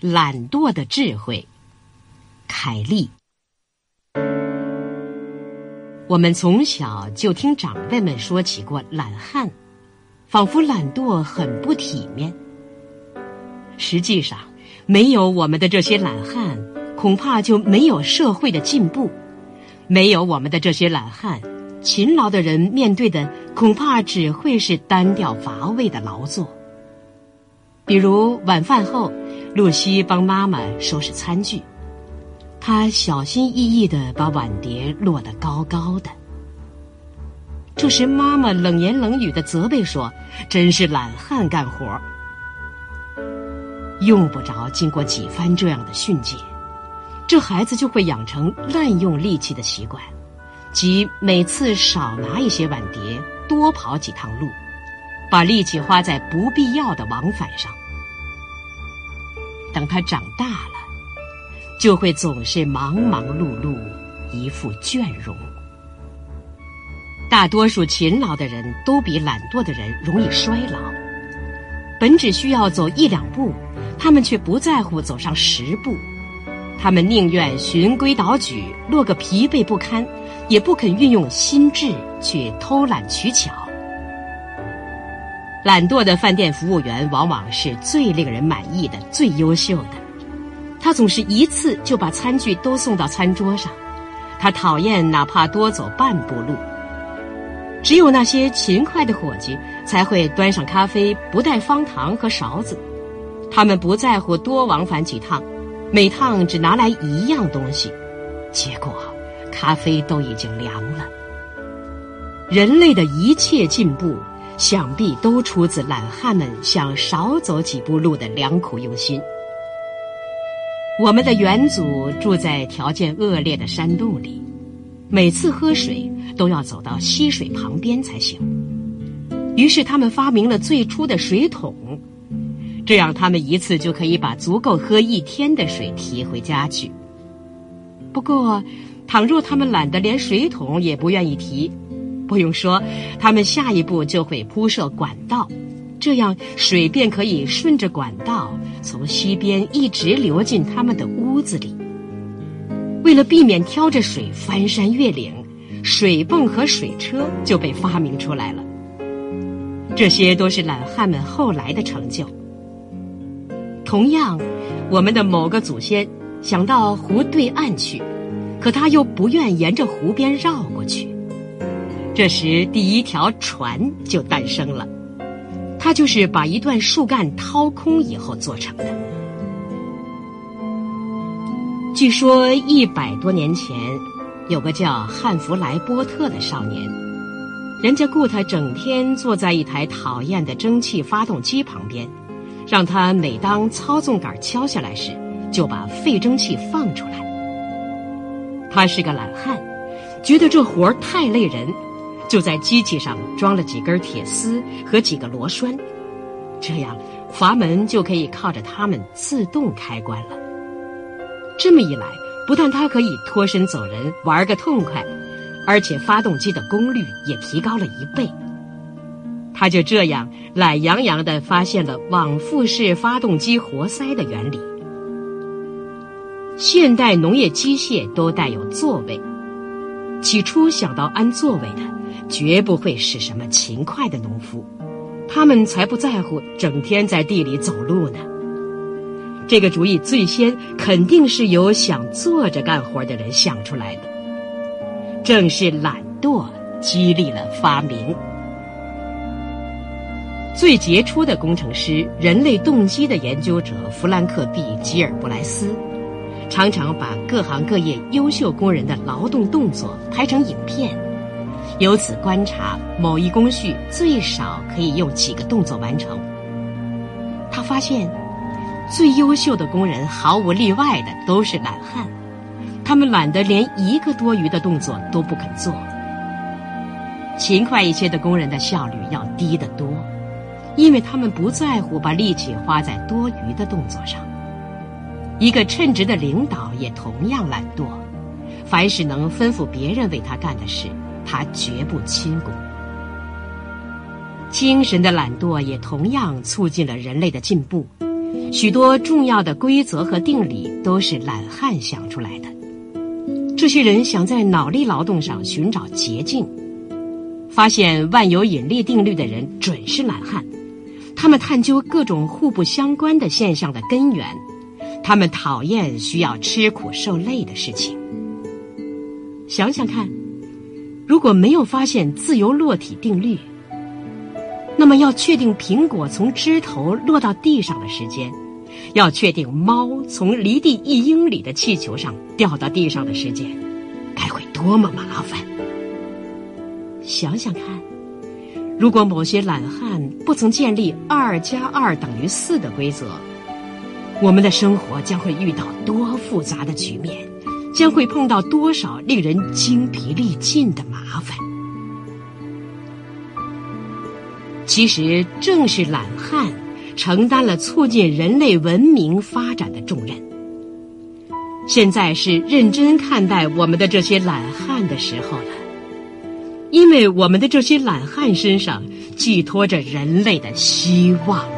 懒惰的智慧，凯利。我们从小就听长辈们说起过懒汉，仿佛懒惰很不体面。实际上，没有我们的这些懒汉，恐怕就没有社会的进步；没有我们的这些懒汉，勤劳的人面对的恐怕只会是单调乏味的劳作。比如晚饭后，露西帮妈妈收拾餐具，她小心翼翼的把碗碟落得高高的。这时妈妈冷言冷语的责备说：“真是懒汉干活。”用不着经过几番这样的训诫，这孩子就会养成滥用力气的习惯，即每次少拿一些碗碟，多跑几趟路。把力气花在不必要的往返上。等他长大了，就会总是忙忙碌碌，一副倦容。大多数勤劳的人都比懒惰的人容易衰老。本只需要走一两步，他们却不在乎走上十步。他们宁愿循规蹈矩，落个疲惫不堪，也不肯运用心智去偷懒取巧。懒惰的饭店服务员往往是最令人满意的、最优秀的。他总是一次就把餐具都送到餐桌上。他讨厌哪怕多走半步路。只有那些勤快的伙计才会端上咖啡，不带方糖和勺子。他们不在乎多往返几趟，每趟只拿来一样东西。结果，咖啡都已经凉了。人类的一切进步。想必都出自懒汉们想少走几步路的良苦用心。我们的元祖住在条件恶劣的山洞里，每次喝水都要走到溪水旁边才行。于是他们发明了最初的水桶，这样他们一次就可以把足够喝一天的水提回家去。不过，倘若他们懒得连水桶也不愿意提。不用说，他们下一步就会铺设管道，这样水便可以顺着管道从溪边一直流进他们的屋子里。为了避免挑着水翻山越岭，水泵和水车就被发明出来了。这些都是懒汉们后来的成就。同样，我们的某个祖先想到湖对岸去，可他又不愿沿着湖边绕过去。这时，第一条船就诞生了，它就是把一段树干掏空以后做成的。据说一百多年前，有个叫汉弗莱波特的少年，人家雇他整天坐在一台讨厌的蒸汽发动机旁边，让他每当操纵杆敲下来时，就把废蒸汽放出来。他是个懒汉，觉得这活儿太累人。就在机器上装了几根铁丝和几个螺栓，这样阀门就可以靠着它们自动开关了。这么一来，不但它可以脱身走人玩个痛快，而且发动机的功率也提高了一倍。他就这样懒洋洋地发现了往复式发动机活塞的原理。现代农业机械都带有座位，起初想到安座位的。绝不会是什么勤快的农夫，他们才不在乎整天在地里走路呢。这个主意最先肯定是由想坐着干活的人想出来的。正是懒惰激励了发明。最杰出的工程师、人类动机的研究者弗兰克 ·B· 吉尔布莱斯，常常把各行各业优秀工人的劳动动作拍成影片。由此观察某一工序最少可以用几个动作完成。他发现，最优秀的工人毫无例外的都是懒汉，他们懒得连一个多余的动作都不肯做。勤快一些的工人的效率要低得多，因为他们不在乎把力气花在多余的动作上。一个称职的领导也同样懒惰，凡是能吩咐别人为他干的事。他绝不亲功。精神的懒惰也同样促进了人类的进步，许多重要的规则和定理都是懒汉想出来的。这些人想在脑力劳动上寻找捷径，发现万有引力定律的人准是懒汉。他们探究各种互不相关的现象的根源，他们讨厌需要吃苦受累的事情。想想看，如果没有发现自由落体定律，那么要确定苹果从枝头落到地上的时间，要确定猫从离地一英里的气球上掉到地上的时间，该会多么麻烦！想想看，如果某些懒汉不曾建立二加二等于四的规则，我们的生活将会遇到多复杂的局面，将会碰到多少令人精疲力尽的麻烦。其实正是懒汉承担了促进人类文明发展的重任。现在是认真看待我们的这些懒汉的时候了，因为我们的这些懒汉身上寄托着人类的希望。